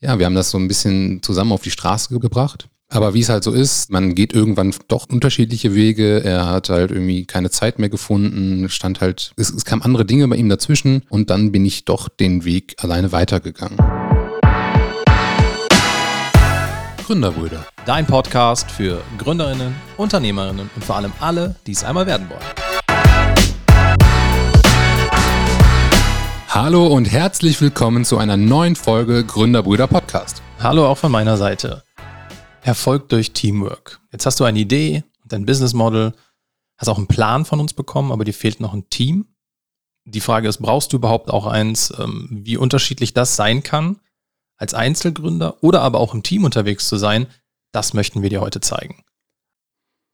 ja, wir haben das so ein bisschen zusammen auf die Straße gebracht. Aber wie es halt so ist, man geht irgendwann doch unterschiedliche Wege. Er hat halt irgendwie keine Zeit mehr gefunden, stand halt, es, es kamen andere Dinge bei ihm dazwischen und dann bin ich doch den Weg alleine weitergegangen. Gründerbrüder. Dein Podcast für Gründerinnen, Unternehmerinnen und vor allem alle, die es einmal werden wollen. Hallo und herzlich willkommen zu einer neuen Folge Gründerbrüder Podcast. Hallo auch von meiner Seite. Erfolg durch Teamwork. Jetzt hast du eine Idee, dein Business Model, hast auch einen Plan von uns bekommen, aber dir fehlt noch ein Team. Die Frage ist, brauchst du überhaupt auch eins, ähm, wie unterschiedlich das sein kann? als Einzelgründer oder aber auch im Team unterwegs zu sein, das möchten wir dir heute zeigen.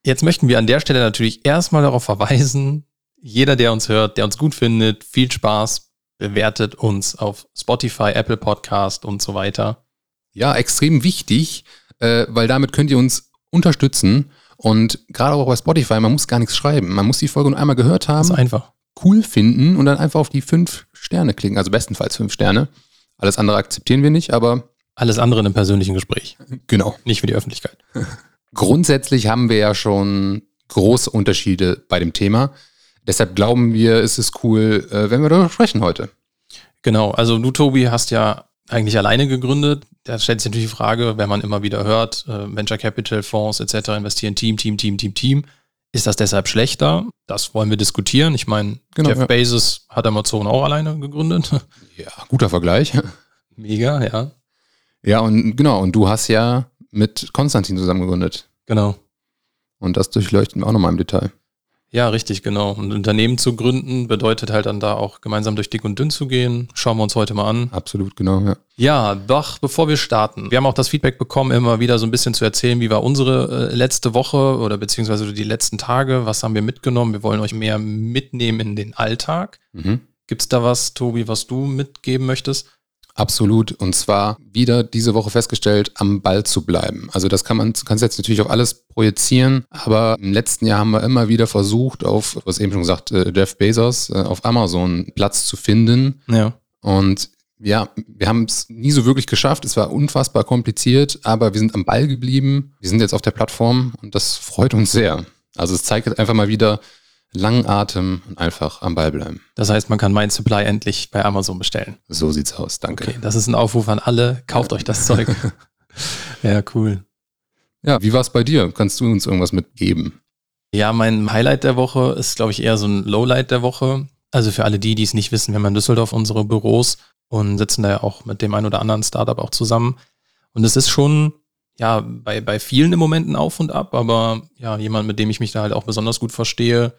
Jetzt möchten wir an der Stelle natürlich erstmal darauf verweisen, jeder, der uns hört, der uns gut findet, viel Spaß, bewertet uns auf Spotify, Apple Podcast und so weiter. Ja, extrem wichtig, äh, weil damit könnt ihr uns unterstützen. Und gerade auch bei Spotify, man muss gar nichts schreiben. Man muss die Folge nur einmal gehört haben. Das ist einfach. Cool finden und dann einfach auf die fünf Sterne klicken. Also bestenfalls fünf Sterne. Alles andere akzeptieren wir nicht, aber. Alles andere in einem persönlichen Gespräch. Genau. Nicht für die Öffentlichkeit. Grundsätzlich haben wir ja schon große Unterschiede bei dem Thema. Deshalb glauben wir, es ist cool, äh, wenn wir darüber sprechen heute. Genau. Also du, Tobi, hast ja eigentlich alleine gegründet. Da stellt sich natürlich die Frage, wenn man immer wieder hört, äh, Venture Capital Fonds etc. investieren Team, Team, Team, Team, Team. Ist das deshalb schlechter? Das wollen wir diskutieren. Ich meine, genau, Jeff ja. Bezos hat Amazon auch alleine gegründet. Ja, guter Vergleich. Mega, ja. Ja, und genau, und du hast ja mit Konstantin zusammen gegründet. Genau. Und das durchleuchten wir auch nochmal im Detail. Ja, richtig, genau. Und Unternehmen zu gründen bedeutet halt dann da auch gemeinsam durch dick und dünn zu gehen. Schauen wir uns heute mal an. Absolut, genau, ja. Ja, doch, bevor wir starten. Wir haben auch das Feedback bekommen, immer wieder so ein bisschen zu erzählen, wie war unsere äh, letzte Woche oder beziehungsweise die letzten Tage. Was haben wir mitgenommen? Wir wollen euch mehr mitnehmen in den Alltag. Mhm. Gibt es da was, Tobi, was du mitgeben möchtest? Absolut. Und zwar wieder diese Woche festgestellt, am Ball zu bleiben. Also das kann man, kannst jetzt natürlich auf alles projizieren, aber im letzten Jahr haben wir immer wieder versucht, auf, was eben schon gesagt, äh, Jeff Bezos, äh, auf Amazon Platz zu finden. Ja. Und ja, wir haben es nie so wirklich geschafft. Es war unfassbar kompliziert, aber wir sind am Ball geblieben. Wir sind jetzt auf der Plattform und das freut uns sehr. Also es zeigt einfach mal wieder, langen Atem und einfach am Ball bleiben. Das heißt, man kann mein Supply endlich bei Amazon bestellen. So sieht's aus, danke. Okay, das ist ein Aufruf an alle, kauft ja. euch das Zeug. ja, cool. Ja, wie war's bei dir? Kannst du uns irgendwas mitgeben? Ja, mein Highlight der Woche ist, glaube ich, eher so ein Lowlight der Woche. Also für alle die, die es nicht wissen, wir haben in Düsseldorf unsere Büros und sitzen da ja auch mit dem einen oder anderen Startup auch zusammen. Und es ist schon ja, bei, bei vielen im Moment ein Auf und Ab, aber ja, jemand, mit dem ich mich da halt auch besonders gut verstehe,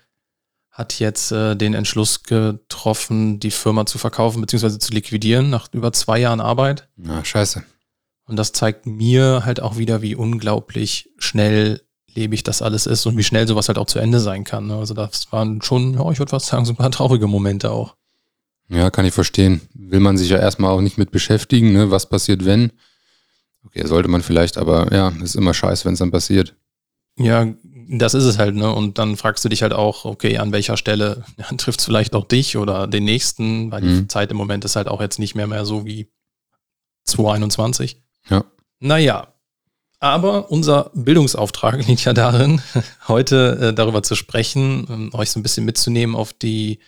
hat jetzt äh, den Entschluss getroffen, die Firma zu verkaufen bzw. zu liquidieren nach über zwei Jahren Arbeit. Na, scheiße. Und das zeigt mir halt auch wieder, wie unglaublich schnell lebig das alles ist und wie schnell sowas halt auch zu Ende sein kann. Ne? Also das waren schon, ja, ich würde fast sagen, so ein paar traurige Momente auch. Ja, kann ich verstehen. Will man sich ja erstmal auch nicht mit beschäftigen, ne? was passiert, wenn. Okay, sollte man vielleicht, aber ja, ist immer scheiße, wenn es dann passiert. Ja, das ist es halt, ne? Und dann fragst du dich halt auch, okay, an welcher Stelle ja, trifft es vielleicht auch dich oder den nächsten, weil mhm. die Zeit im Moment ist halt auch jetzt nicht mehr mehr so wie 2021. Ja. Naja, aber unser Bildungsauftrag liegt ja darin, heute äh, darüber zu sprechen, äh, euch so ein bisschen mitzunehmen auf die,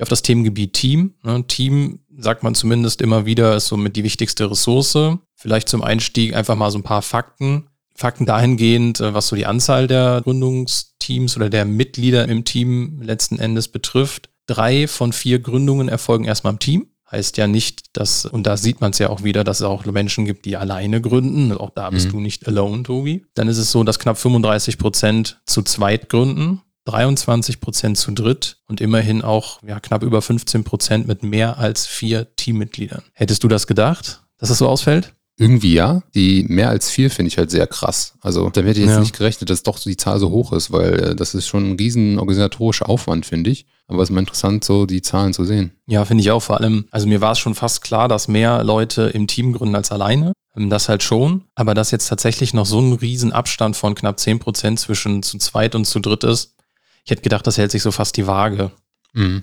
auf das Themengebiet Team. Ne? Team, sagt man zumindest immer wieder, ist somit die wichtigste Ressource. Vielleicht zum Einstieg einfach mal so ein paar Fakten. Fakten dahingehend, äh, was so die Anzahl der Gründungsteams oder der Mitglieder im Team letzten Endes betrifft. Drei von vier Gründungen erfolgen erstmal im Team. Heißt ja nicht, dass, und da sieht man es ja auch wieder, dass es auch Menschen gibt, die alleine gründen. Auch da bist mhm. du nicht alone, Tobi. Dann ist es so, dass knapp 35 Prozent zu zweit gründen, 23 Prozent zu dritt und immerhin auch ja, knapp über 15 Prozent mit mehr als vier Teammitgliedern. Hättest du das gedacht, dass es so ausfällt? Irgendwie ja. Die mehr als vier finde ich halt sehr krass. Also damit hätte ich jetzt ja. nicht gerechnet, dass doch die Zahl so hoch ist, weil äh, das ist schon ein riesen organisatorischer Aufwand, finde ich. Aber es ist mal interessant, so die Zahlen zu sehen. Ja, finde ich auch. Vor allem, also mir war es schon fast klar, dass mehr Leute im Team gründen als alleine. Ähm, das halt schon. Aber dass jetzt tatsächlich noch so ein riesen Abstand von knapp zehn Prozent zwischen zu zweit und zu dritt ist, ich hätte gedacht, das hält sich so fast die Waage. Mhm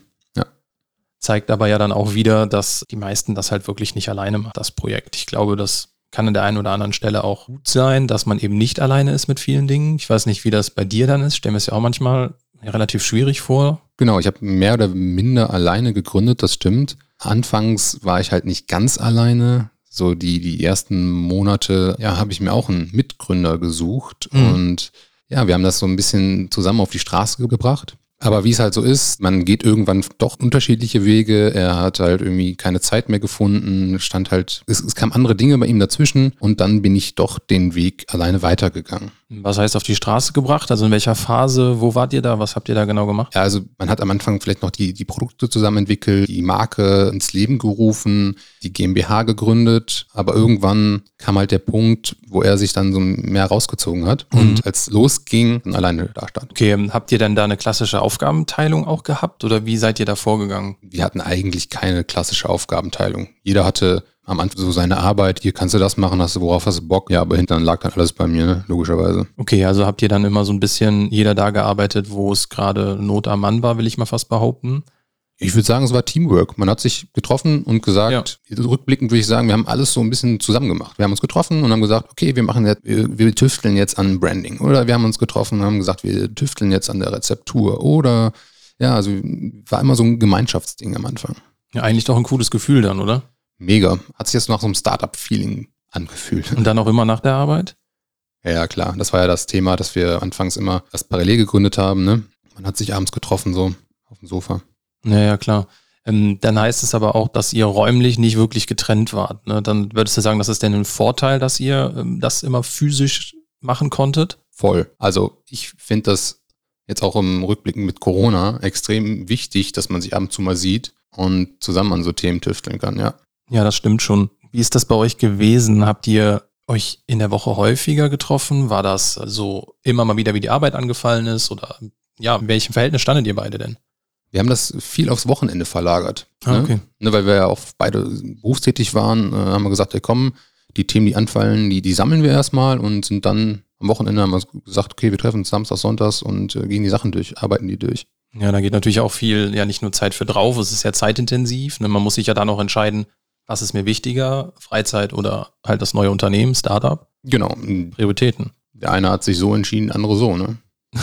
zeigt aber ja dann auch wieder, dass die meisten das halt wirklich nicht alleine machen, das Projekt. Ich glaube, das kann an der einen oder anderen Stelle auch gut sein, dass man eben nicht alleine ist mit vielen Dingen. Ich weiß nicht, wie das bei dir dann ist. Stell mir es ja auch manchmal relativ schwierig vor. Genau, ich habe mehr oder minder alleine gegründet, das stimmt. Anfangs war ich halt nicht ganz alleine. So die, die ersten Monate, ja, habe ich mir auch einen Mitgründer gesucht mhm. und ja, wir haben das so ein bisschen zusammen auf die Straße gebracht. Aber wie es halt so ist, man geht irgendwann doch unterschiedliche Wege. Er hat halt irgendwie keine Zeit mehr gefunden, stand halt, es, es kamen andere Dinge bei ihm dazwischen und dann bin ich doch den Weg alleine weitergegangen. Was heißt auf die Straße gebracht? Also in welcher Phase? Wo wart ihr da? Was habt ihr da genau gemacht? Ja, also man hat am Anfang vielleicht noch die, die Produkte zusammen entwickelt, die Marke ins Leben gerufen, die GmbH gegründet, aber irgendwann kam halt der Punkt, wo er sich dann so mehr rausgezogen hat mhm. und als losging, alleine da stand. Okay, habt ihr denn da eine klassische Aufgabenteilung auch gehabt oder wie seid ihr da vorgegangen? Wir hatten eigentlich keine klassische Aufgabenteilung. Jeder hatte am Anfang so seine Arbeit, hier kannst du das machen, hast du, worauf hast du Bock? Ja, aber hinten lag dann alles bei mir, ne? logischerweise. Okay, also habt ihr dann immer so ein bisschen jeder da gearbeitet, wo es gerade Not am Mann war, will ich mal fast behaupten. Ich würde sagen, es war Teamwork. Man hat sich getroffen und gesagt, ja. rückblickend würde ich sagen, wir haben alles so ein bisschen zusammen gemacht. Wir haben uns getroffen und haben gesagt, okay, wir machen jetzt, wir, wir tüfteln jetzt an Branding. Oder wir haben uns getroffen und haben gesagt, wir tüfteln jetzt an der Rezeptur. Oder ja, also war immer so ein Gemeinschaftsding am Anfang. Ja, eigentlich doch ein cooles Gefühl dann, oder? Mega. Hat sich jetzt nach so einem Startup-Feeling angefühlt. Und dann auch immer nach der Arbeit? Ja, klar. Das war ja das Thema, das wir anfangs immer erst parallel gegründet haben. Ne? Man hat sich abends getroffen, so auf dem Sofa. Ja, ja, klar. Ähm, dann heißt es aber auch, dass ihr räumlich nicht wirklich getrennt wart. Ne? Dann würdest du sagen, das ist denn ein Vorteil, dass ihr ähm, das immer physisch machen konntet? Voll. Also ich finde das jetzt auch im Rückblicken mit Corona extrem wichtig, dass man sich ab und zu mal sieht und zusammen an so Themen tüfteln kann, ja. Ja, das stimmt schon. Wie ist das bei euch gewesen? Habt ihr euch in der Woche häufiger getroffen? War das so immer mal wieder, wie die Arbeit angefallen ist? Oder ja, in welchem Verhältnis standet ihr beide denn? Wir haben das viel aufs Wochenende verlagert. Ah, ne? okay. Ne, weil wir ja auch beide berufstätig waren, äh, haben wir gesagt, ey komm, die Themen, die anfallen, die, die sammeln wir erstmal und sind dann am Wochenende haben wir gesagt, okay, wir treffen uns Samstag, Sonntags und äh, gehen die Sachen durch, arbeiten die durch. Ja, da geht natürlich auch viel, ja nicht nur Zeit für drauf, es ist ja zeitintensiv. Ne? Man muss sich ja dann auch entscheiden, was ist mir wichtiger, Freizeit oder halt das neue Unternehmen, Startup? Genau. Prioritäten. Der eine hat sich so entschieden, der andere so, ne?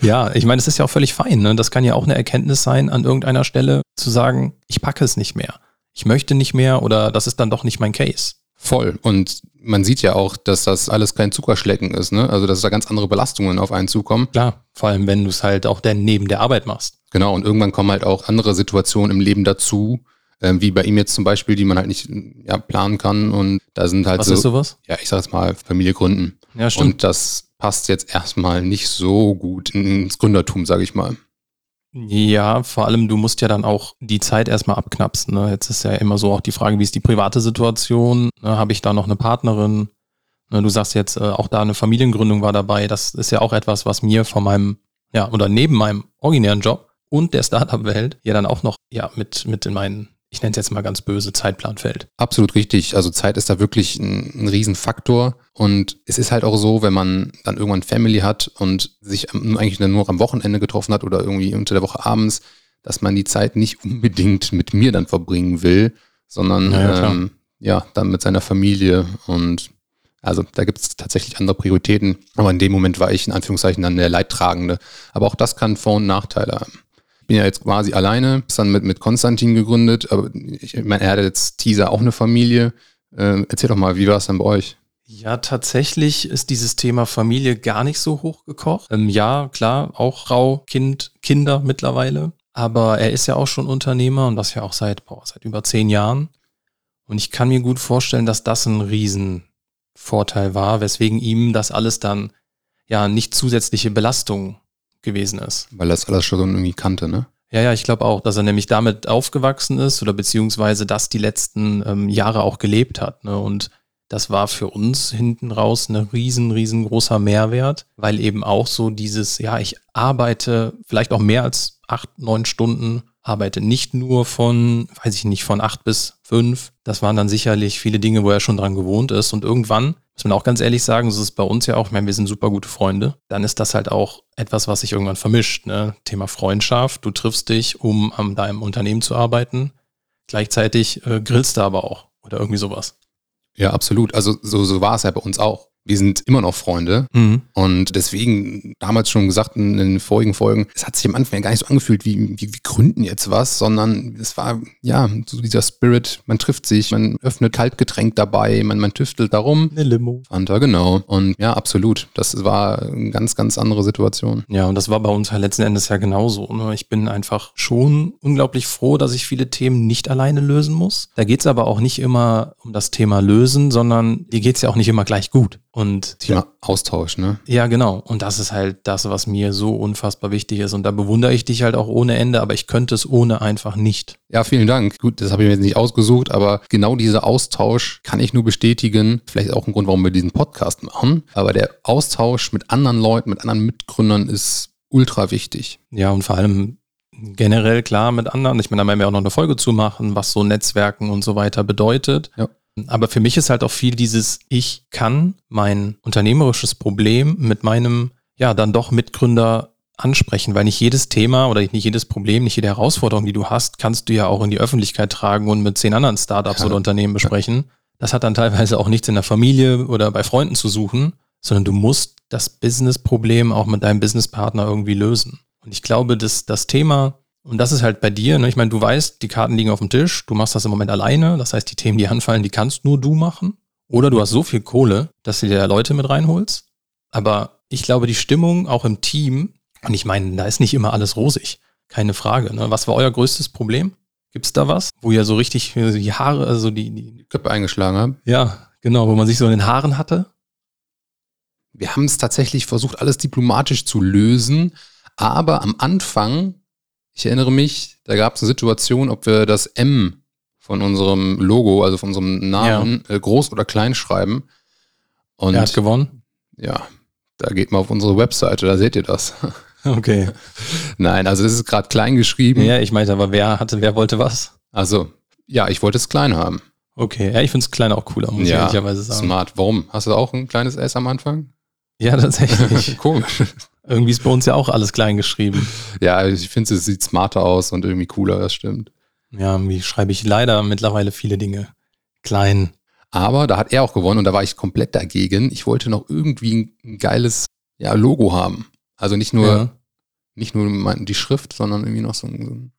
ja, ich meine, es ist ja auch völlig fein. Ne? Das kann ja auch eine Erkenntnis sein, an irgendeiner Stelle zu sagen, ich packe es nicht mehr. Ich möchte nicht mehr oder das ist dann doch nicht mein Case. Voll. Und man sieht ja auch, dass das alles kein Zuckerschlecken ist, ne? Also, dass da ganz andere Belastungen auf einen zukommen. Klar, vor allem, wenn du es halt auch dann neben der Arbeit machst. Genau, und irgendwann kommen halt auch andere Situationen im Leben dazu, ähm, wie bei ihm jetzt zum Beispiel, die man halt nicht ja, planen kann. Und da sind halt Was so. ist sowas? Ja, ich sag jetzt mal, Familie gründen. Ja, stimmt. Und das passt jetzt erstmal nicht so gut ins Gründertum, sage ich mal. Ja, vor allem, du musst ja dann auch die Zeit erstmal abknapsen. Ne? Jetzt ist ja immer so auch die Frage, wie ist die private Situation? Ne? Habe ich da noch eine Partnerin? Ne? Du sagst jetzt, äh, auch da eine Familiengründung war dabei. Das ist ja auch etwas, was mir von meinem, ja, oder neben meinem originären Job und der Startup-Welt ja dann auch noch, ja, mit, mit in meinen ich nenne es jetzt mal ganz böse, Zeitplan fällt. Absolut richtig. Also Zeit ist da wirklich ein, ein Riesenfaktor. Und es ist halt auch so, wenn man dann irgendwann Family hat und sich eigentlich nur am Wochenende getroffen hat oder irgendwie unter der Woche abends, dass man die Zeit nicht unbedingt mit mir dann verbringen will, sondern ja, ähm, ja dann mit seiner Familie. Und also da gibt es tatsächlich andere Prioritäten. Aber in dem Moment war ich in Anführungszeichen dann der Leidtragende. Aber auch das kann Vor- und Nachteile haben bin ja jetzt quasi alleine, ist dann mit, mit Konstantin gegründet, aber ich meine, er hat jetzt Teaser auch eine Familie. Äh, erzähl doch mal, wie war es dann bei euch? Ja, tatsächlich ist dieses Thema Familie gar nicht so hochgekocht. Ähm, ja, klar, auch Frau, Kind, Kinder mittlerweile. Aber er ist ja auch schon Unternehmer und das ja auch seit, boah, seit über zehn Jahren. Und ich kann mir gut vorstellen, dass das ein Riesenvorteil war, weswegen ihm das alles dann ja nicht zusätzliche Belastung gewesen ist. Weil das alles schon irgendwie kannte, ne? Ja, ja, ich glaube auch, dass er nämlich damit aufgewachsen ist oder beziehungsweise das die letzten ähm, Jahre auch gelebt hat. Ne? Und das war für uns hinten raus ein riesen, riesengroßer Mehrwert, weil eben auch so dieses, ja, ich arbeite vielleicht auch mehr als acht, neun Stunden, arbeite nicht nur von, weiß ich nicht, von acht bis fünf. Das waren dann sicherlich viele Dinge, wo er schon dran gewohnt ist. Und irgendwann muss man auch ganz ehrlich sagen, so ist bei uns ja auch, ich meine, wir sind super gute Freunde, dann ist das halt auch etwas, was sich irgendwann vermischt. Ne? Thema Freundschaft, du triffst dich, um an deinem Unternehmen zu arbeiten. Gleichzeitig äh, grillst du aber auch oder irgendwie sowas. Ja, absolut. Also so, so war es ja bei uns auch wir sind immer noch Freunde. Mhm. Und deswegen damals schon gesagt in den vorigen Folgen, es hat sich am Anfang gar nicht so angefühlt, wie, wie wir gründen jetzt was, sondern es war ja so dieser Spirit, man trifft sich, man öffnet Kaltgetränk dabei, man, man tüftelt darum. Eine Limo. Fanta, genau. Und ja, absolut. Das war eine ganz, ganz andere Situation. Ja, und das war bei uns ja letzten Endes ja genauso. Ne? Ich bin einfach schon unglaublich froh, dass ich viele Themen nicht alleine lösen muss. Da geht es aber auch nicht immer um das Thema lösen, sondern dir geht es ja auch nicht immer gleich gut. Und Thema Austausch, ne? Ja, genau. Und das ist halt das, was mir so unfassbar wichtig ist. Und da bewundere ich dich halt auch ohne Ende, aber ich könnte es ohne einfach nicht. Ja, vielen Dank. Gut, das habe ich mir jetzt nicht ausgesucht, aber genau dieser Austausch kann ich nur bestätigen. Vielleicht auch ein Grund, warum wir diesen Podcast machen. Aber der Austausch mit anderen Leuten, mit anderen Mitgründern ist ultra wichtig. Ja, und vor allem generell klar mit anderen. Ich meine, da werden wir auch noch eine Folge zu machen, was so Netzwerken und so weiter bedeutet. Ja. Aber für mich ist halt auch viel dieses, ich kann mein unternehmerisches Problem mit meinem, ja, dann doch Mitgründer ansprechen, weil nicht jedes Thema oder nicht jedes Problem, nicht jede Herausforderung, die du hast, kannst du ja auch in die Öffentlichkeit tragen und mit zehn anderen Startups ja. oder Unternehmen besprechen. Das hat dann teilweise auch nichts in der Familie oder bei Freunden zu suchen, sondern du musst das Business-Problem auch mit deinem Businesspartner irgendwie lösen. Und ich glaube, dass das Thema und das ist halt bei dir, ne? ich meine, du weißt, die Karten liegen auf dem Tisch, du machst das im Moment alleine, das heißt, die Themen, die anfallen, die kannst nur du machen. Oder du hast so viel Kohle, dass du dir Leute mit reinholst. Aber ich glaube, die Stimmung auch im Team, und ich meine, da ist nicht immer alles rosig, keine Frage. Ne? Was war euer größtes Problem? Gibt es da was, wo ihr so richtig die Haare, also die, die Köpfe eingeschlagen habt? Ja, genau, wo man sich so in den Haaren hatte. Wir haben es tatsächlich versucht, alles diplomatisch zu lösen, aber am Anfang ich erinnere mich, da gab es eine Situation, ob wir das M von unserem Logo, also von unserem Namen, ja. äh, groß oder klein schreiben. Und er hat gewonnen? Ja, da geht mal auf unsere Webseite, da seht ihr das. Okay. Nein, also das ist gerade klein geschrieben. Ja, ich meinte, aber wer hatte, wer wollte was? Also, ja, ich wollte es klein haben. Okay, ja, ich finde es klein auch cooler, muss ja, ich ehrlicherweise sagen. Smart. Warum? Hast du auch ein kleines S am Anfang? Ja, tatsächlich. Komisch. Irgendwie ist bei uns ja auch alles klein geschrieben. Ja, ich finde, es sieht smarter aus und irgendwie cooler, das stimmt. Ja, irgendwie schreibe ich leider mittlerweile viele Dinge klein. Aber da hat er auch gewonnen und da war ich komplett dagegen. Ich wollte noch irgendwie ein geiles ja, Logo haben. Also nicht nur, ja. nicht nur die Schrift, sondern irgendwie noch so ein.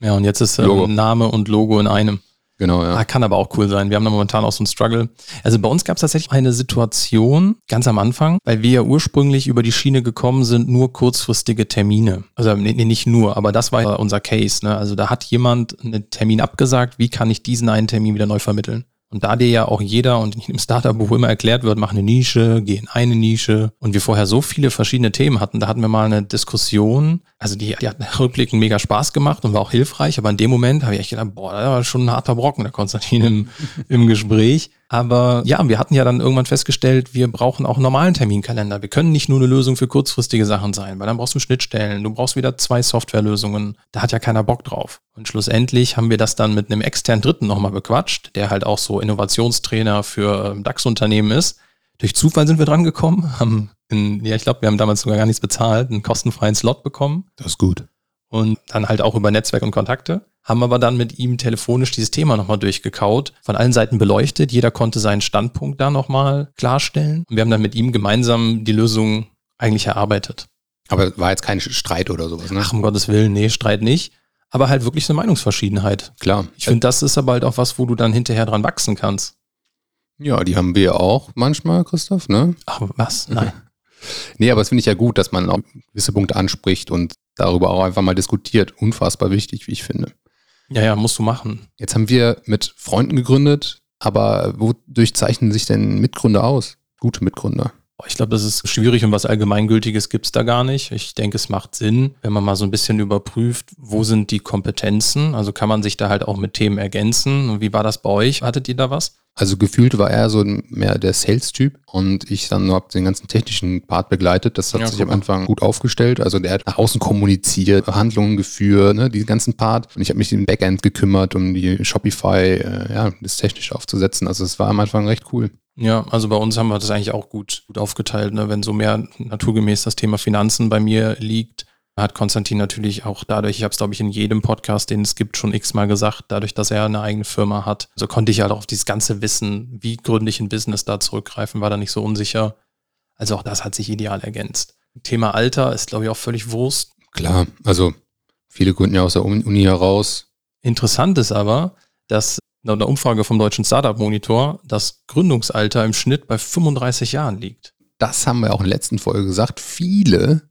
Ja, und jetzt ist ähm, Name und Logo in einem. Genau, ja. Ah, kann aber auch cool sein. Wir haben da momentan auch so einen Struggle. Also bei uns gab es tatsächlich eine Situation ganz am Anfang, weil wir ja ursprünglich über die Schiene gekommen sind, nur kurzfristige Termine. Also nee, nicht nur, aber das war unser Case. Ne? Also da hat jemand einen Termin abgesagt, wie kann ich diesen einen Termin wieder neu vermitteln? Und da dir ja auch jeder und im Startup-Buch immer erklärt wird, mach eine Nische, geh in eine Nische. Und wir vorher so viele verschiedene Themen hatten, da hatten wir mal eine Diskussion, also die, die hat rückblickend mega Spaß gemacht und war auch hilfreich, aber in dem Moment habe ich echt gedacht, boah, da war schon ein harter Brocken, der Konstantin im, im Gespräch. Aber ja, wir hatten ja dann irgendwann festgestellt, wir brauchen auch einen normalen Terminkalender. Wir können nicht nur eine Lösung für kurzfristige Sachen sein, weil dann brauchst du Schnittstellen, du brauchst wieder zwei Softwarelösungen. Da hat ja keiner Bock drauf. Und schlussendlich haben wir das dann mit einem externen Dritten nochmal bequatscht, der halt auch so Innovationstrainer für ähm, DAX-Unternehmen ist. Durch Zufall sind wir dran gekommen, haben, in, ja, ich glaube, wir haben damals sogar gar nichts bezahlt, einen kostenfreien Slot bekommen. Das ist gut. Und dann halt auch über Netzwerk und Kontakte haben aber dann mit ihm telefonisch dieses Thema nochmal durchgekaut, von allen Seiten beleuchtet. Jeder konnte seinen Standpunkt da nochmal klarstellen. Und wir haben dann mit ihm gemeinsam die Lösung eigentlich erarbeitet. Aber war jetzt kein Streit oder sowas, ne? Ach, um Gottes Willen, nee, Streit nicht. Aber halt wirklich eine Meinungsverschiedenheit. Klar. Ich finde, das ist aber halt auch was, wo du dann hinterher dran wachsen kannst. Ja, die haben wir auch manchmal, Christoph, ne? Ach, was? Nein. nee, aber es finde ich ja gut, dass man auch gewisse Punkte anspricht und darüber auch einfach mal diskutiert. Unfassbar wichtig, wie ich finde. Ja, ja, musst du machen. Jetzt haben wir mit Freunden gegründet, aber wodurch zeichnen sich denn Mitgründer aus? Gute Mitgründer. Ich glaube, das ist schwierig und was Allgemeingültiges gibt es da gar nicht. Ich denke, es macht Sinn, wenn man mal so ein bisschen überprüft, wo sind die Kompetenzen. Also kann man sich da halt auch mit Themen ergänzen. Und wie war das bei euch? Hattet ihr da was? Also gefühlt war er so mehr der Sales-Typ und ich dann habe den ganzen technischen Part begleitet. Das hat ja, sich am Anfang gut aufgestellt. Also der hat nach außen kommuniziert, Handlungen geführt, ne, diesen ganzen Part. Und ich habe mich im Backend gekümmert, um die Shopify, äh, ja, das technisch aufzusetzen. Also es war am Anfang recht cool. Ja, also bei uns haben wir das eigentlich auch gut, gut aufgeteilt. Ne? Wenn so mehr naturgemäß das Thema Finanzen bei mir liegt, hat Konstantin natürlich auch dadurch, ich habe es glaube ich in jedem Podcast, den es gibt, schon x-mal gesagt, dadurch, dass er eine eigene Firma hat, so konnte ich halt auch auf dieses ganze Wissen, wie gründlich ein Business da zurückgreifen, war da nicht so unsicher. Also auch das hat sich ideal ergänzt. Thema Alter ist glaube ich auch völlig Wurst. Klar, also viele gründen ja aus der Uni heraus. Interessant ist aber, dass laut einer Umfrage vom Deutschen Startup Monitor das Gründungsalter im Schnitt bei 35 Jahren liegt. Das haben wir auch in der letzten Folge gesagt. Viele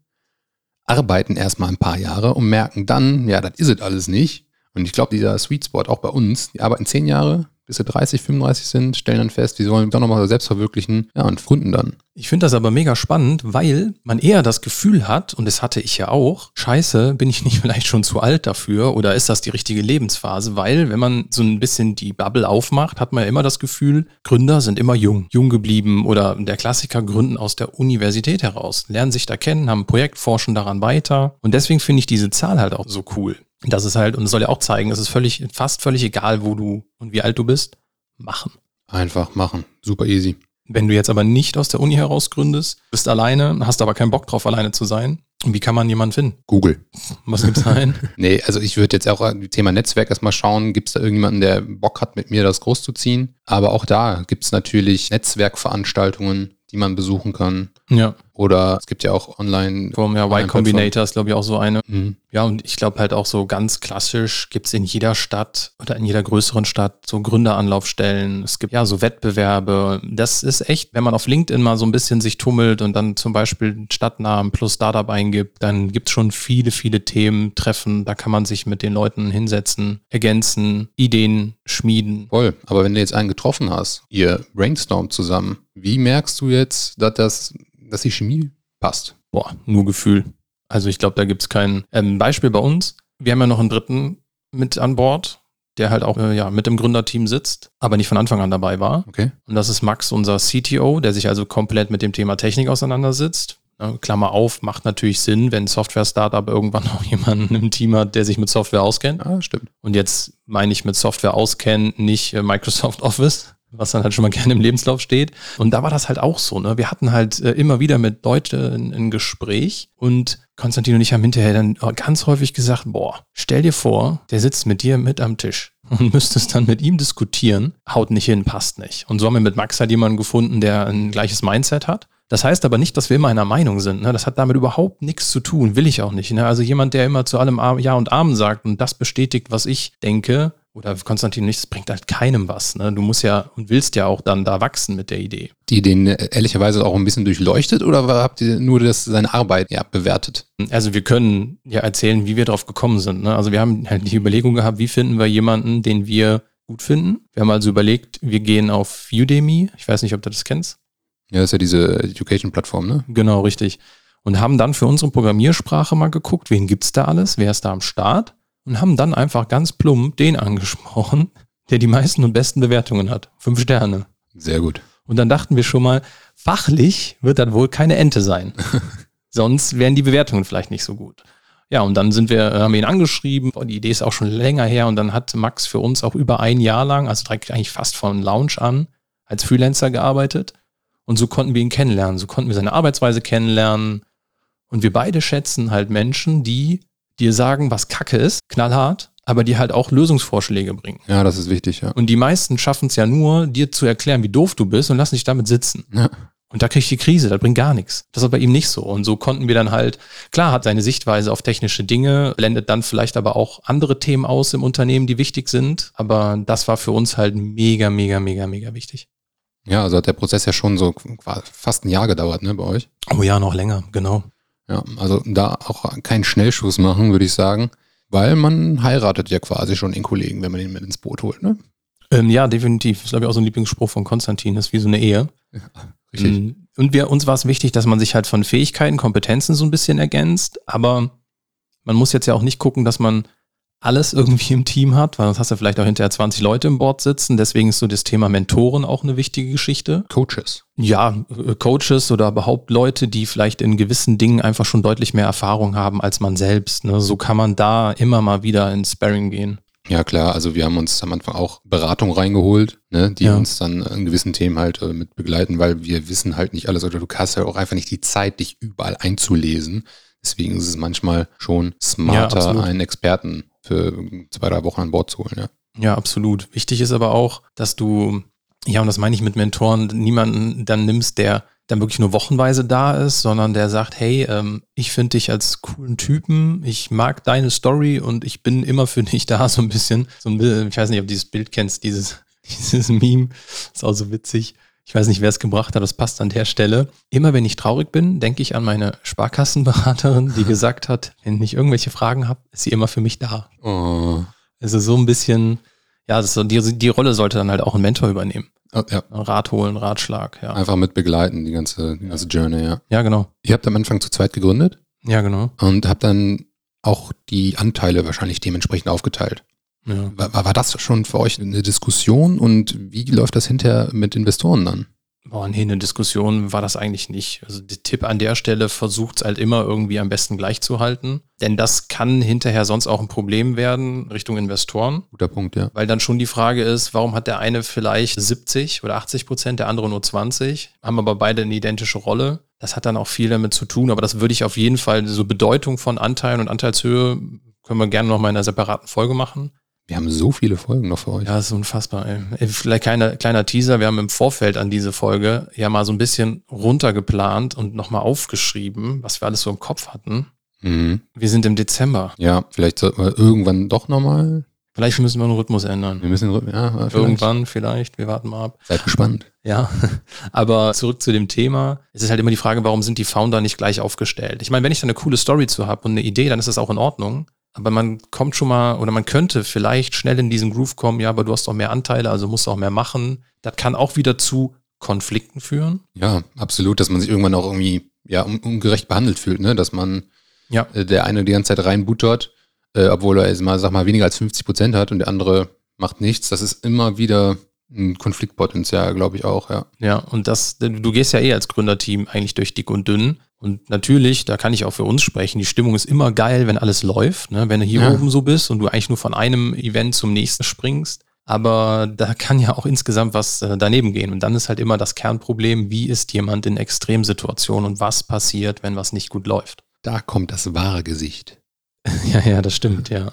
arbeiten erstmal ein paar Jahre und merken dann, ja, das ist es alles nicht. Und ich glaube, dieser Sweet Spot auch bei uns, die arbeiten zehn Jahre, bis sie 30, 35 sind, stellen dann fest, die sollen doch nochmal selbst verwirklichen, ja, und gründen dann. Ich finde das aber mega spannend, weil man eher das Gefühl hat, und das hatte ich ja auch, scheiße, bin ich nicht vielleicht schon zu alt dafür oder ist das die richtige Lebensphase? Weil, wenn man so ein bisschen die Bubble aufmacht, hat man ja immer das Gefühl, Gründer sind immer jung, jung geblieben oder der Klassiker gründen aus der Universität heraus, lernen sich da kennen, haben ein Projekt, forschen daran weiter. Und deswegen finde ich diese Zahl halt auch so cool. Das ist halt, und es soll ja auch zeigen, es ist völlig, fast völlig egal, wo du und wie alt du bist, machen. Einfach machen. Super easy. Wenn du jetzt aber nicht aus der Uni heraus gründest, bist alleine, hast aber keinen Bock drauf, alleine zu sein, wie kann man jemanden finden? Google. Was gibt's da ein? nee, also ich würde jetzt auch Thema Netzwerk erstmal schauen, gibt es da irgendjemanden, der Bock hat, mit mir das groß zu ziehen? Aber auch da gibt es natürlich Netzwerkveranstaltungen, die man besuchen kann. Ja. Oder es gibt ja auch online. Vom ja, Y Combinator ist, glaube ich, auch so eine. Mhm. Ja, und ich glaube halt auch so ganz klassisch gibt es in jeder Stadt oder in jeder größeren Stadt so Gründeranlaufstellen. Es gibt ja so Wettbewerbe. Das ist echt, wenn man auf LinkedIn mal so ein bisschen sich tummelt und dann zum Beispiel Stadtnamen plus Startup eingibt, dann gibt es schon viele, viele Themen, Treffen. Da kann man sich mit den Leuten hinsetzen, ergänzen, Ideen schmieden. Voll. Aber wenn du jetzt einen getroffen hast, ihr brainstormt zusammen, wie merkst du jetzt, dass das dass die Chemie passt? Boah, nur Gefühl. Also ich glaube, da gibt es kein ähm, Beispiel bei uns. Wir haben ja noch einen dritten mit an Bord, der halt auch äh, ja, mit im Gründerteam sitzt, aber nicht von Anfang an dabei war. Okay. Und das ist Max, unser CTO, der sich also komplett mit dem Thema Technik auseinandersetzt. Klammer auf, macht natürlich Sinn, wenn Software-Startup irgendwann auch jemanden im Team hat, der sich mit Software auskennt. Ah, stimmt. Und jetzt meine ich mit Software auskennen, nicht äh, Microsoft Office, was dann halt schon mal gerne im Lebenslauf steht. Und da war das halt auch so. Ne? Wir hatten halt äh, immer wieder mit Leuten ein Gespräch und Konstantin und ich haben hinterher dann ganz häufig gesagt, boah, stell dir vor, der sitzt mit dir mit am Tisch und müsstest dann mit ihm diskutieren, haut nicht hin, passt nicht. Und so haben wir mit Max halt jemanden gefunden, der ein gleiches Mindset hat. Das heißt aber nicht, dass wir immer einer Meinung sind. Ne? Das hat damit überhaupt nichts zu tun, will ich auch nicht. Ne? Also jemand, der immer zu allem Ja und Amen sagt und das bestätigt, was ich denke, oder Konstantin nicht, das bringt halt keinem was. Ne? Du musst ja und willst ja auch dann da wachsen mit der Idee. Die den äh, ehrlicherweise auch ein bisschen durchleuchtet oder habt ihr nur das, seine Arbeit ja, bewertet? Also wir können ja erzählen, wie wir drauf gekommen sind. Ne? Also wir haben halt die Überlegung gehabt, wie finden wir jemanden, den wir gut finden. Wir haben also überlegt, wir gehen auf Udemy. Ich weiß nicht, ob du das kennst. Ja, das ist ja diese Education-Plattform, ne? Genau, richtig. Und haben dann für unsere Programmiersprache mal geguckt, wen gibt's da alles, wer ist da am Start und haben dann einfach ganz plump den angesprochen, der die meisten und besten Bewertungen hat. Fünf Sterne. Sehr gut. Und dann dachten wir schon mal, fachlich wird das wohl keine Ente sein. Sonst wären die Bewertungen vielleicht nicht so gut. Ja, und dann sind wir, haben wir ihn angeschrieben. Die Idee ist auch schon länger her. Und dann hat Max für uns auch über ein Jahr lang, also direkt eigentlich fast von Launch an, als Freelancer gearbeitet. Und so konnten wir ihn kennenlernen. So konnten wir seine Arbeitsweise kennenlernen. Und wir beide schätzen halt Menschen, die dir sagen, was Kacke ist, knallhart, aber die halt auch Lösungsvorschläge bringen. Ja, das ist wichtig, ja. Und die meisten schaffen es ja nur, dir zu erklären, wie doof du bist und lassen dich damit sitzen. Ja. Und da krieg ich die Krise, das bringt gar nichts. Das ist bei ihm nicht so. Und so konnten wir dann halt, klar, hat seine Sichtweise auf technische Dinge, blendet dann vielleicht aber auch andere Themen aus im Unternehmen, die wichtig sind. Aber das war für uns halt mega, mega, mega, mega wichtig. Ja, also hat der Prozess ja schon so fast ein Jahr gedauert, ne, bei euch? Oh ja, noch länger, genau. Ja, also da auch keinen Schnellschuss machen, würde ich sagen, weil man heiratet ja quasi schon den Kollegen, wenn man ihn mit ins Boot holt, ne? Ähm, ja, definitiv. Das ist, glaube ich, auch so ein Lieblingsspruch von Konstantin. Das ist wie so eine Ehe. Ja, richtig. Ähm, und wir, uns war es wichtig, dass man sich halt von Fähigkeiten, Kompetenzen so ein bisschen ergänzt, aber man muss jetzt ja auch nicht gucken, dass man alles irgendwie im Team hat, weil sonst hast du vielleicht auch hinterher 20 Leute im Board sitzen. Deswegen ist so das Thema Mentoren auch eine wichtige Geschichte. Coaches. Ja, äh, Coaches oder überhaupt Leute, die vielleicht in gewissen Dingen einfach schon deutlich mehr Erfahrung haben als man selbst. Ne? So kann man da immer mal wieder ins Sparring gehen. Ja, klar. Also wir haben uns am Anfang auch Beratung reingeholt, ne, die ja. uns dann in gewissen Themen halt äh, mit begleiten, weil wir wissen halt nicht alles oder du hast halt auch einfach nicht die Zeit, dich überall einzulesen. Deswegen ist es manchmal schon smarter, absolut. einen Experten für zwei, drei Wochen an Bord zu holen. Ja. Ja, absolut. Wichtig ist aber auch, dass du, ja, und das meine ich mit Mentoren, niemanden dann nimmst, der dann wirklich nur wochenweise da ist, sondern der sagt, hey, ähm, ich finde dich als coolen Typen, ich mag deine Story und ich bin immer für dich da, so ein bisschen. So ein, ich weiß nicht, ob du dieses Bild kennst, dieses, dieses Meme, ist auch so witzig. Ich weiß nicht, wer es gebracht hat, das passt an der Stelle. Immer wenn ich traurig bin, denke ich an meine Sparkassenberaterin, die gesagt hat, wenn ich irgendwelche Fragen habe, ist sie immer für mich da. Oh. Also so ein bisschen, ja, so, die, die Rolle sollte dann halt auch ein Mentor übernehmen. Oh, ja. Rat holen, Ratschlag, ja. Einfach mit begleiten, die ganze, die ganze Journey, ja. Ja, genau. Ihr habt am Anfang zu zweit gegründet Ja, genau. und habt dann auch die Anteile wahrscheinlich dementsprechend aufgeteilt. Ja. War, war das schon für euch eine Diskussion und wie läuft das hinterher mit Investoren dann? Boah, nee, eine Diskussion war das eigentlich nicht. Also der Tipp an der Stelle versucht es halt immer irgendwie am besten gleich zu halten. Denn das kann hinterher sonst auch ein Problem werden Richtung Investoren. Guter Punkt, ja. Weil dann schon die Frage ist, warum hat der eine vielleicht 70 oder 80 Prozent, der andere nur 20, haben aber beide eine identische Rolle. Das hat dann auch viel damit zu tun, aber das würde ich auf jeden Fall, so Bedeutung von Anteilen und Anteilshöhe, können wir gerne nochmal in einer separaten Folge machen. Wir haben so viele Folgen noch für euch. Ja, das ist unfassbar. Ey. Vielleicht kleiner, kleiner Teaser. Wir haben im Vorfeld an diese Folge ja mal so ein bisschen runtergeplant und nochmal aufgeschrieben, was wir alles so im Kopf hatten. Mhm. Wir sind im Dezember. Ja, vielleicht sollten wir irgendwann doch nochmal. Vielleicht müssen wir einen Rhythmus ändern. Wir müssen, ja, vielleicht. Irgendwann vielleicht. Wir warten mal ab. Seid gespannt. Ja, aber zurück zu dem Thema. Es ist halt immer die Frage, warum sind die Founder nicht gleich aufgestellt? Ich meine, wenn ich da eine coole Story zu habe und eine Idee, dann ist das auch in Ordnung. Aber man kommt schon mal oder man könnte vielleicht schnell in diesen Groove kommen, ja, aber du hast doch mehr Anteile, also musst du auch mehr machen. Das kann auch wieder zu Konflikten führen. Ja, absolut, dass man sich irgendwann auch irgendwie ja, un ungerecht behandelt fühlt, ne? Dass man Ja. äh, der eine die ganze Zeit reinbuttert, äh, obwohl er jetzt mal, sag mal, weniger als 50 Prozent hat und der andere macht nichts. Das ist immer wieder ein Konfliktpotenzial, glaube ich auch, ja. Ja, und das, du gehst ja eh als Gründerteam eigentlich durch dick und dünn. Und natürlich, da kann ich auch für uns sprechen, die Stimmung ist immer geil, wenn alles läuft, ne? wenn du hier Ja. oben so bist und du eigentlich nur von einem Event zum nächsten springst. Aber da kann ja auch insgesamt was äh, daneben gehen. Und dann ist halt immer das Kernproblem, wie ist jemand in Extremsituationen und was passiert, wenn was nicht gut läuft. Da kommt das wahre Gesicht. Ja, ja, das stimmt, ja.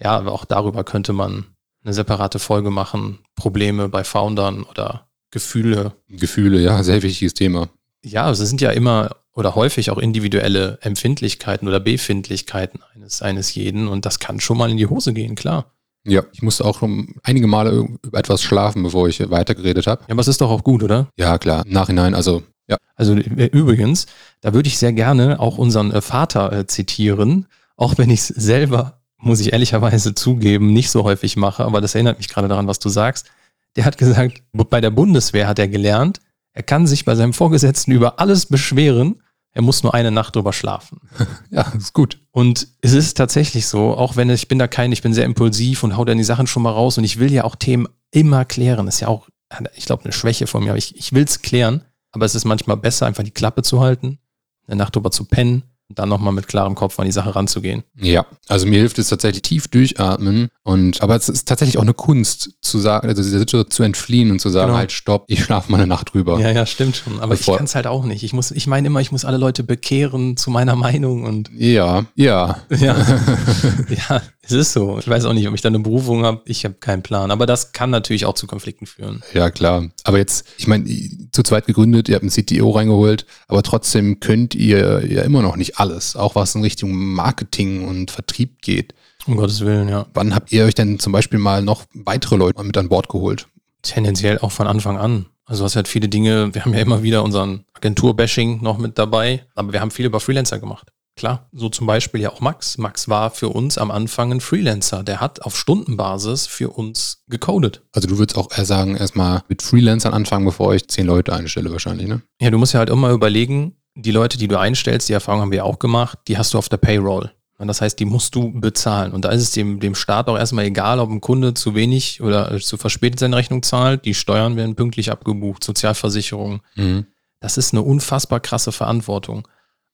Ja, aber auch darüber könnte man eine separate Folge machen. Probleme bei Foundern oder Gefühle Gefühle, ja, sehr wichtiges Thema. ja, es sind ja immer oder häufig auch individuelle Empfindlichkeiten oder Befindlichkeiten eines, eines jeden und das kann schon mal in die Hose gehen, klar. Ja, ich musste auch schon einige Male über etwas schlafen, bevor ich weitergeredet habe. Ja, aber es ist doch auch gut, oder? Ja, klar, im Nachhinein, also, ja, Also äh, übrigens, da würde ich sehr gerne auch unseren äh, Vater äh, zitieren, auch wenn ich es selber, muss ich ehrlicherweise zugeben, nicht so häufig mache, aber das erinnert mich gerade daran, was du sagst. Der hat gesagt, bei der Bundeswehr hat er gelernt, er kann sich bei seinem Vorgesetzten über alles beschweren, er muss nur eine Nacht drüber schlafen. ja, ist gut. Und es ist tatsächlich so, auch wenn ich bin da kein, ich bin sehr impulsiv und hau dann die Sachen schon mal raus und ich will ja auch Themen immer klären. ist ja auch, ich glaube, eine Schwäche von mir, aber ich, ich will es klären. Aber es ist manchmal besser, einfach die Klappe zu halten, eine Nacht drüber zu pennen dann nochmal mit klarem Kopf an die Sache ranzugehen. Ja, also mir hilft es tatsächlich tief durchatmen und aber es ist tatsächlich auch eine Kunst zu sagen, also dieser Situation zu entfliehen und zu sagen, Genau. halt stopp, ich schlafe mal eine Nacht drüber. Ja, ja, stimmt schon. Aber Bevor- ich kann es halt auch nicht. Ich muss, ich meine immer, ich muss alle Leute bekehren zu meiner Meinung und Ja, ja. ja, ja, es ist so. Ich weiß auch nicht, ob ich da eine Berufung habe. Ich habe keinen Plan. Aber das kann natürlich auch zu Konflikten führen. Ja, klar. Aber jetzt, ich meine, zu zweit gegründet, ihr habt einen CTO reingeholt, aber trotzdem könnt ihr ja immer noch nicht alles, auch was in Richtung Marketing und Vertrieb geht. Um Gottes Willen, ja. Wann habt ihr euch denn zum Beispiel mal noch weitere Leute mit an Bord geholt? Tendenziell auch von Anfang an. Also hast halt viele Dinge, wir haben ja immer wieder unseren Agentur-Bashing noch mit dabei, aber wir haben viel über Freelancer gemacht. Klar, so zum Beispiel ja auch Max. Max war für uns am Anfang ein Freelancer. Der hat auf Stundenbasis für uns gecodet. Also du würdest auch eher sagen, erstmal mit Freelancern anfangen, bevor ich zehn Leute einstelle wahrscheinlich, ne? Ja, du musst ja halt immer überlegen, die Leute, die du einstellst, die Erfahrung haben wir auch gemacht, die hast du auf der Payroll. Und das heißt, die musst du bezahlen. Und da ist es dem, dem Staat auch erstmal egal, ob ein Kunde zu wenig oder zu verspätet seine Rechnung zahlt. Die Steuern werden pünktlich abgebucht, Sozialversicherung. Mhm. Das ist eine unfassbar krasse Verantwortung.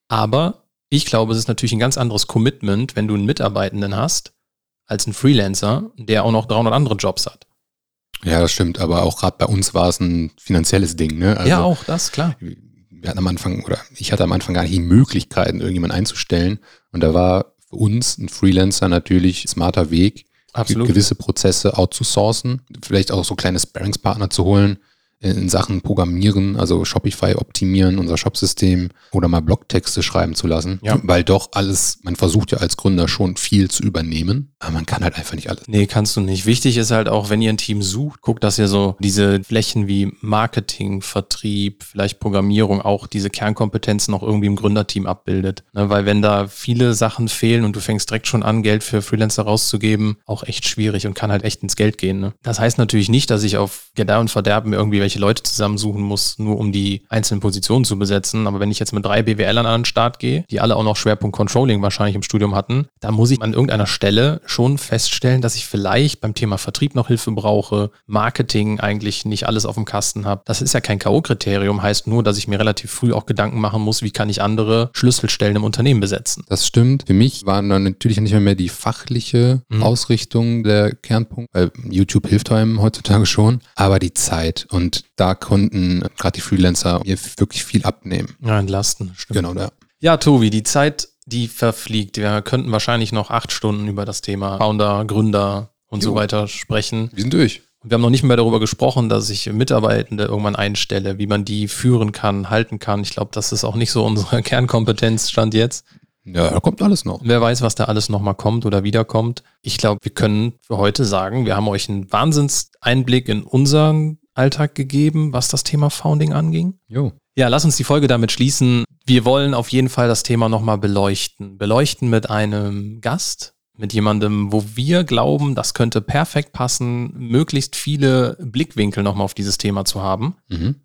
Aber ich glaube, es ist natürlich ein ganz anderes Commitment, wenn du einen Mitarbeitenden hast, als ein Freelancer, der auch noch 300 andere Jobs hat. Ja, das stimmt, aber auch gerade bei uns war es ein finanzielles Ding, ne? Also, ja, auch das, klar. Wir wir hatten am Anfang, oder ich hatte am Anfang gar nicht die Möglichkeiten, irgendjemanden einzustellen. Und da war für uns ein Freelancer natürlich ein smarter Weg, Absolut. gewisse Prozesse outzusourcen, vielleicht auch so kleine Sparringspartner zu holen, in Sachen Programmieren, also Shopify optimieren, unser Shopsystem oder mal Blogtexte schreiben zu lassen. Ja. Weil doch alles, man versucht ja als Gründer schon viel zu übernehmen, aber man kann halt einfach nicht alles. Nee, kannst du nicht. Wichtig ist halt auch, wenn ihr ein Team sucht, guckt, dass ihr so diese Flächen wie Marketing, Vertrieb, vielleicht Programmierung, auch diese Kernkompetenzen noch irgendwie im Gründerteam abbildet. Ne, weil wenn da viele Sachen fehlen und du fängst direkt schon an, Geld für Freelancer rauszugeben, auch echt schwierig und kann halt echt ins Geld gehen. Ne? Das heißt natürlich nicht, dass ich auf Gedeih und Verderben irgendwie welche Leute zusammensuchen muss, nur um die einzelnen Positionen zu besetzen. Aber wenn ich jetzt mit drei BWLern an den Start gehe, die alle auch noch Schwerpunkt Controlling wahrscheinlich im Studium hatten, da muss ich an irgendeiner Stelle schon feststellen, dass ich vielleicht beim Thema Vertrieb noch Hilfe brauche, Marketing eigentlich nicht alles auf dem Kasten habe. Das ist ja kein K.O.-Kriterium, heißt nur, dass ich mir relativ früh auch Gedanken machen muss, wie kann ich andere Schlüsselstellen im Unternehmen besetzen. Das stimmt. Für mich war dann natürlich nicht mehr die fachliche Mhm. Ausrichtung der Kernpunkt, weil YouTube hilft einem heutzutage schon, aber die Zeit. Und da konnten gerade die Freelancer mir wirklich viel abnehmen. Ja, entlasten. Stimmt. Genau, ja. Ja, Tobi, die Zeit, die verfliegt. Wir könnten wahrscheinlich noch acht Stunden über das Thema Founder, Gründer und so Jo. weiter sprechen. Wir sind durch. Und wir haben noch nicht mehr darüber gesprochen, dass ich Mitarbeitende irgendwann einstelle, wie man die führen kann, halten kann. Ich glaube, das ist auch nicht so unsere Kernkompetenz stand jetzt. Ja, da kommt alles noch. Wer weiß, was da alles nochmal kommt oder wiederkommt. Ich glaube, wir können für heute sagen, wir haben euch einen Wahnsinnseinblick in unseren Alltag gegeben, was das Thema Founding anging. Jo. Ja, lass uns die Folge damit schließen. Wir wollen auf jeden Fall das Thema nochmal beleuchten. Beleuchten mit einem Gast, mit jemandem, wo wir glauben, das könnte perfekt passen, möglichst viele Blickwinkel nochmal auf dieses Thema zu haben. Mhm.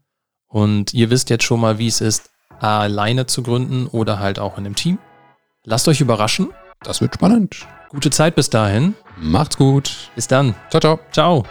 Und ihr wisst jetzt schon mal, wie es ist, alleine zu gründen oder halt auch in einem Team. Lasst euch überraschen. Das wird spannend. Gute Zeit bis dahin. Macht's gut. Bis dann. Ciao, ciao. Ciao.